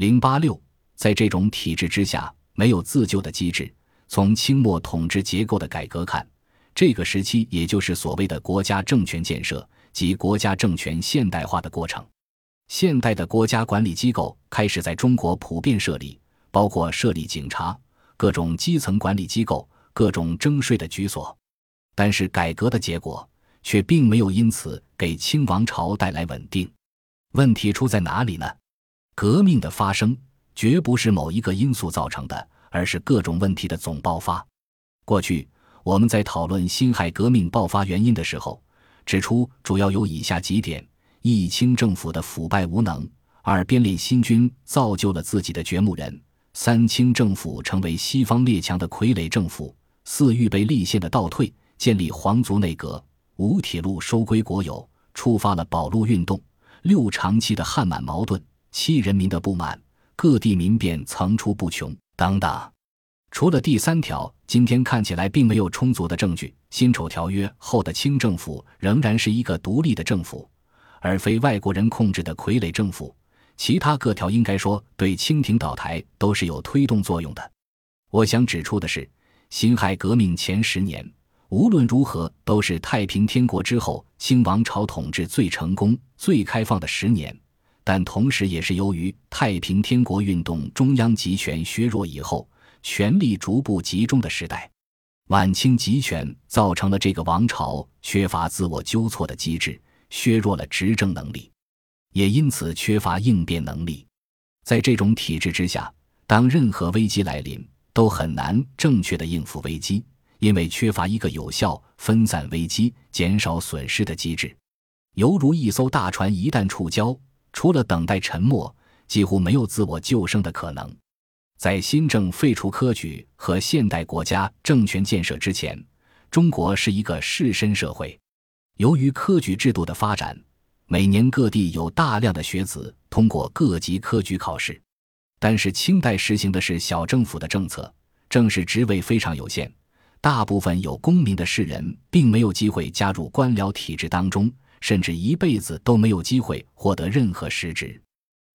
零八六，在这种体制之下，没有自救的机制。从清末统治结构的改革看，这个时期也就是所谓的国家政权建设及国家政权现代化的过程。现代的国家管理机构开始在中国普遍设立，包括设立警察、各种基层管理机构、各种征税的局所。但是，改革的结果却并没有因此给清王朝带来稳定。问题出在哪里呢？革命的发生绝不是某一个因素造成的，而是各种问题的总爆发。过去我们在讨论辛亥革命爆发原因的时候，指出主要有以下几点：一、清政府的腐败无能；二、编练新军造就了自己的掘墓人；三、清政府成为西方列强的傀儡政府；四、预备立宪的倒退，建立皇族内阁；五、铁路收归国有，触发了保路运动；六、长期的汉满矛盾。七人民的不满，各地民变层出不穷等等。除了第三条，今天看起来并没有充足的证据。辛丑条约后的清政府仍然是一个独立的政府，而非外国人控制的傀儡政府。其他各条应该说对清廷倒台都是有推动作用的。我想指出的是，辛亥革命前十年无论如何都是太平天国之后清王朝统治最成功、最开放的十年。但同时，也是由于太平天国运动中央集权削弱以后，权力逐步集中的时代，晚清集权造成了这个王朝缺乏自我纠错的机制，削弱了执政能力，也因此缺乏应变能力。在这种体制之下，当任何危机来临，都很难正确的应付危机，因为缺乏一个有效分散危机、减少损失的机制，犹如一艘大船一旦触礁。除了等待沉默，几乎没有自我救生的可能。在新政废除科举和现代国家政权建设之前，中国是一个士绅社会。由于科举制度的发展，每年各地有大量的学子通过各级科举考试。但是清代实行的是小政府的政策，正式职位非常有限，大部分有功名的士人并没有机会加入官僚体制当中。甚至一辈子都没有机会获得任何实职，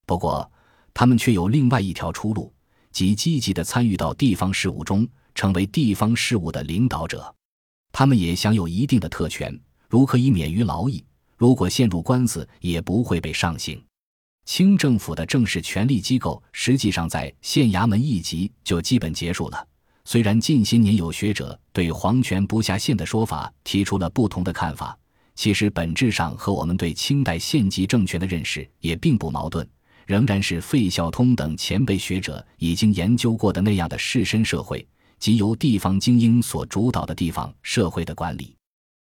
不过他们却有另外一条出路，即积极的参与到地方事务中，成为地方事务的领导者。他们也享有一定的特权，如可以免于劳役，如果陷入官司也不会被上刑。清政府的正式权力机构实际上在县衙门一级就基本结束了。虽然近些年有学者对皇权不下县的说法提出了不同的看法。其实本质上和我们对清代县级政权的认识也并不矛盾，仍然是费孝通等前辈学者已经研究过的那样的士绅社会，即由地方精英所主导的地方社会的管理。